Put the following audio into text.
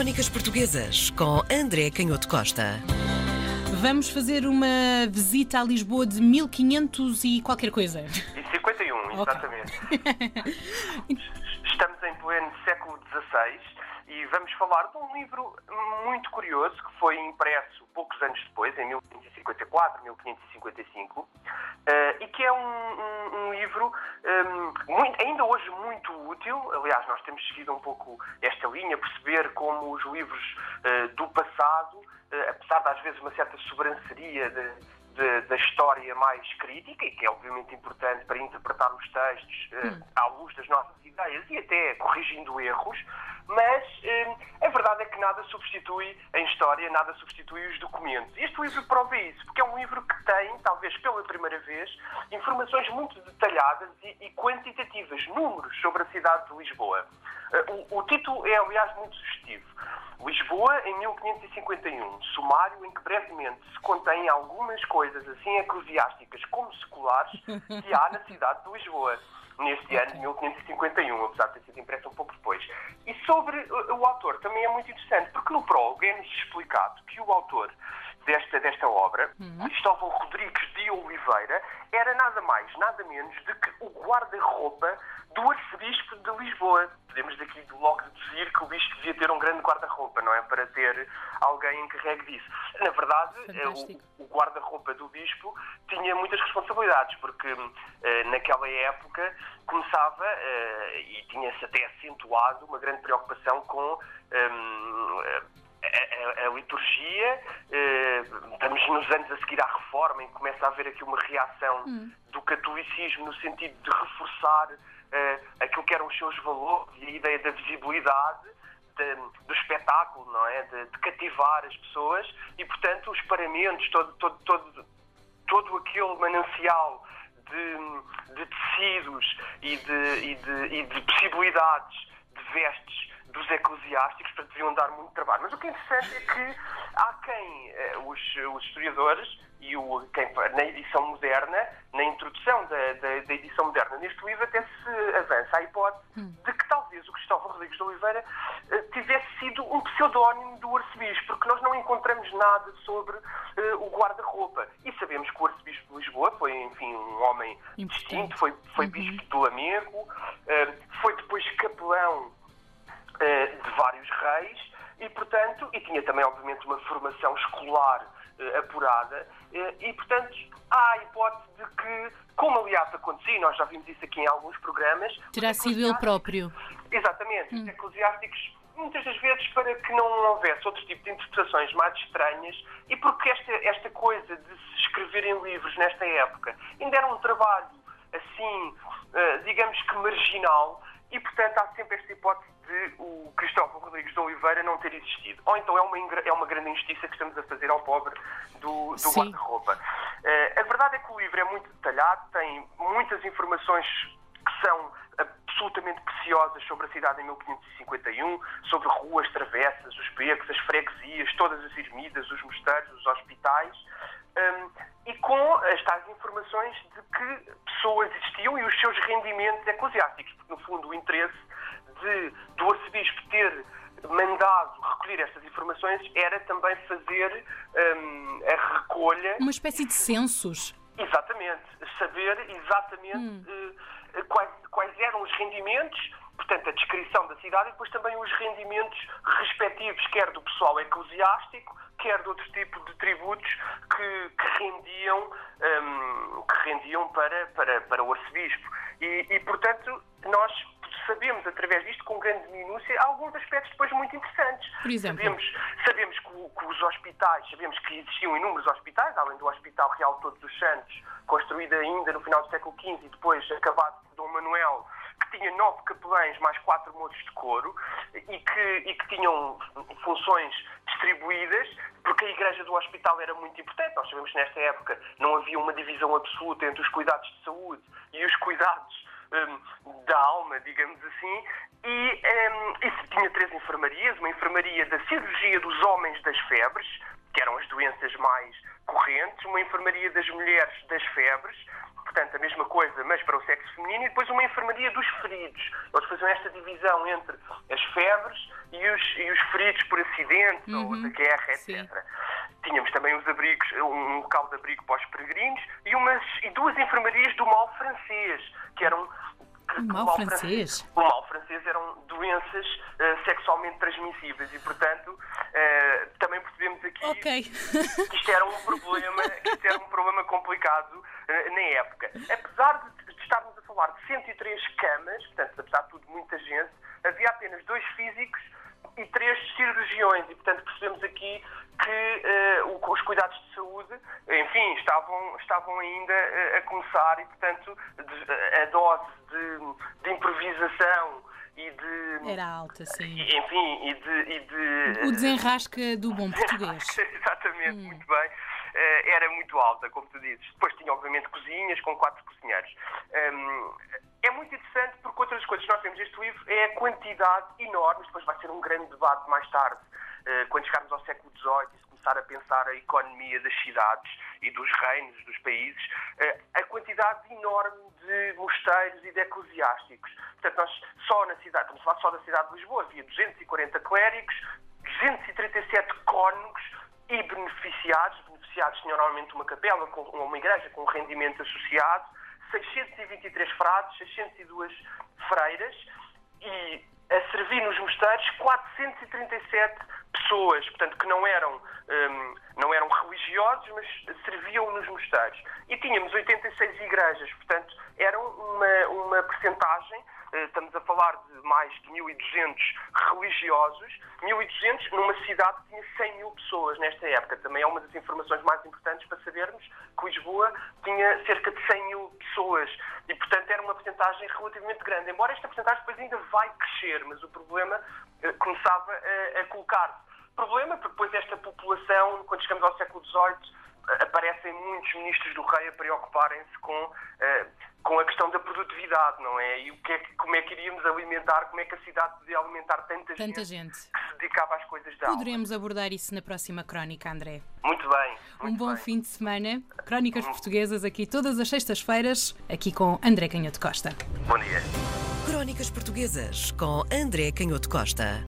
Crónicas Portuguesas com André Canhoto Costa. Vamos fazer uma visita a Lisboa de 1500 e qualquer coisa. E 51, Ok. exatamente. Estamos em pleno e vamos falar de um livro muito curioso que foi impresso poucos anos depois, em 1554, 1555, eh, e que é um, um- um livro eh, muito- ainda hoje muito útil. Aliás, nós temos seguido um pouco esta linha, perceber como os livros eh, do passado, eh, apesar de às vezes uma certa sobranceria de- de- da história mais crítica, e que é obviamente importante para interpretar os textos eh, à luz das nossas ideias e até corrigindo erros, mas eh, a verdade é que nada substitui em história, nada substitui os documentos. Este livro prova isso, porque é um livro que tem, talvez pela primeira vez, informações muito detalhadas e, e quantitativas, números sobre a cidade de Lisboa. Eh, o, o título é, aliás, muito sugestivo. Lisboa em 1551, sumário em que brevemente se contém algumas coisas assim eclesiásticas como seculares que há na cidade de Lisboa, neste ano de 1551, apesar de ter sido impresso um pouco depois. E sobre uh, o autor também é muito interessante, porque no prólogo é-nos explicado que o autor desta, desta obra, Cristóvão Rodrigues de Oliveira, era nada mais, nada menos do que o guarda-roupa do arcebispo de Lisboa. Podemos daqui logo deduzir que o bispo devia ter um grande guarda-roupa, não é? Para ter alguém encarregue disso. Na verdade, eh, Fantástico. o, o guarda-roupa do bispo tinha muitas responsabilidades, porque eh, naquela época começava eh, e tinha-se até acentuado uma grande preocupação com hum, a, a- a liturgia. eh, estamos nos anos a seguir à reforma, em que começa a haver aqui uma reação do catolicismo no sentido de reforçar eh, aquilo que eram os seus valores e a ideia da visibilidade de- do espetáculo, não é? De, de cativar as pessoas e, portanto, os paramentos, todo, todo, todo, todo aquele manancial de, de tecidos e de, e, de, e de possibilidades de vestes dos eclesiásticos, portanto, deviam dar muito trabalho. Mas o que é interessante é que há quem, eh, os, os historiadores, e o, quem, na edição moderna, na introdução da, da, da edição moderna neste livro, até se avança a hipótese de que talvez o Cristóvão Rodrigues de Oliveira eh, tivesse sido um pseudónimo do arcebispo, porque nós não encontramos nada sobre eh, o guarda-roupa. E sabemos que o arcebispo de Lisboa foi, enfim, um homem Importante. distinto, foi, foi bispo de Lamego, foi depois capelão de vários reis e, portanto, e tinha também, obviamente, uma formação escolar eh, apurada eh, e, portanto, há a hipótese de que, como aliás acontecia, nós já vimos isso aqui em alguns programas, Terá sido ele próprio. Exatamente, os eclesiásticos, muitas das vezes para que não houvesse outro tipo de interpretações mais estranhas e porque esta, esta coisa de se escrever em livros nesta época ainda era um trabalho assim, eh, digamos que marginal e portanto há sempre esta hipótese de o Cristóvão Rodrigues de Oliveira não ter existido. Ou então é uma, é uma grande injustiça que estamos a fazer ao pobre do, do guarda-roupa. Eh, a verdade é que o livro é muito detalhado, tem muitas informações que são absolutamente preciosas sobre a cidade em 1551, sobre ruas, travessas, os becos, as freguesias, todas as ermidas, os mosteiros, os hospitais, hum, e com as tais informações de que pessoas existiam e os seus rendimentos eclesiásticos, porque no fundo o interesse de, do arcebispo ter mandado recolher estas informações era também fazer hum, a recolha Uma espécie de censos. Exatamente. Saber exatamente eh, quais, quais eram os rendimentos, portanto, a descrição da cidade e depois também os rendimentos respectivos, quer do pessoal eclesiástico, quer de outro tipo de tributos que, que rendiam, hum, que rendiam para, para, para o arcebispo. E, e, portanto, nós sabemos, através disto, com grande minúcia, alguns aspectos depois muito interessantes. Por exemplo? Sabemos sabemos que, que os hospitais, sabemos que existiam inúmeros hospitais, além do Hospital Real Todos os Santos, construído ainda no final do século XV e depois acabado por Dom Manuel, que tinha nove capelães mais quatro moços de couro e que, e que tinham funções distribuídas, porque a igreja do hospital era muito importante. Nós sabemos que nesta época não havia uma divisão absoluta entre os cuidados de saúde e os cuidados hum, da alma, digamos assim, e hum, isso tinha três enfermarias, uma enfermaria da cirurgia dos homens das febres, que eram as doenças mais correntes, uma enfermaria das mulheres das febres, portanto a mesma coisa, mas para o sexo feminino, e depois uma enfermaria dos feridos. Eles faziam esta divisão entre as febres e os, e os feridos por acidentes uhum, ou de guerra, etc. Sim. Tínhamos também os abrigos, um local de abrigo para os peregrinos e, umas, e duas enfermarias do mal francês, que eram o mal, mal francês? O mal francês eram doenças uh, sexualmente transmissíveis e, portanto, uh, também percebemos aqui okay. que isto era um problema, que isto era um problema complicado uh, na época. Apesar de, de estarmos a falar de 103 camas, portanto, apesar de tudo, muita gente, havia apenas dois físicos e três cirurgiões e, portanto, percebemos aqui que uh, os cuidados de saúde, enfim, estavam, estavam ainda uh, a começar e, portanto, de, a dose de, de, improvisação e de... Era alta, sim. Enfim, e de... E de o desenrasca do bom português. Exatamente, hum. muito bem. Uh, era muito alta, como tu dizes. Depois tinha, obviamente, cozinhas com quatro cozinheiros. Um, é muito interessante porque outras coisas que nós temos neste livro é a quantidade enorme, depois vai ser um grande debate mais tarde, eh, quando chegarmos ao século XVIII e se começar a pensar a economia das cidades e dos reinos, dos países, eh, a quantidade enorme de mosteiros e de eclesiásticos. Portanto, nós só na cidade, estamos a falar só da cidade de Lisboa, havia 240 clérigos, 237 cônegos e beneficiados. Beneficiados tinham normalmente uma capela, uma igreja com rendimento associado 623 frades, 602 freiras e a servir nos mosteiros 437 pessoas, portanto, que não eram, um, religiosos, mas serviam nos mosteiros. E tínhamos 86 igrejas, portanto, eram uma, uma percentagem eh, estamos a falar de mais de 1.200 religiosos, 1.200 numa cidade que tinha 100 mil pessoas nesta época. Também é uma das informações mais importantes para sabermos que Lisboa tinha cerca de 100 mil pessoas e, portanto, era uma porcentagem relativamente grande. Embora esta porcentagem depois ainda vai crescer, mas o problema eh, começava a, a colocar-se. Problema porque depois esta população, quando chegamos ao século XVIII, aparecem muitos ministros do rei a preocuparem-se com, uh, com a questão da produtividade, não é? E o que é que, como é que iríamos alimentar, como é que a cidade podia alimentar tanta, tanta gente, gente, que se dedicava às coisas da Poderemos alma. abordar isso na próxima crónica, André. Muito bem. Muito um bom bem. fim de semana. Crónicas Portuguesas aqui todas as sextas-feiras, aqui com André Canhoto Costa. Bom dia. Crónicas Portuguesas com André Canhoto Costa.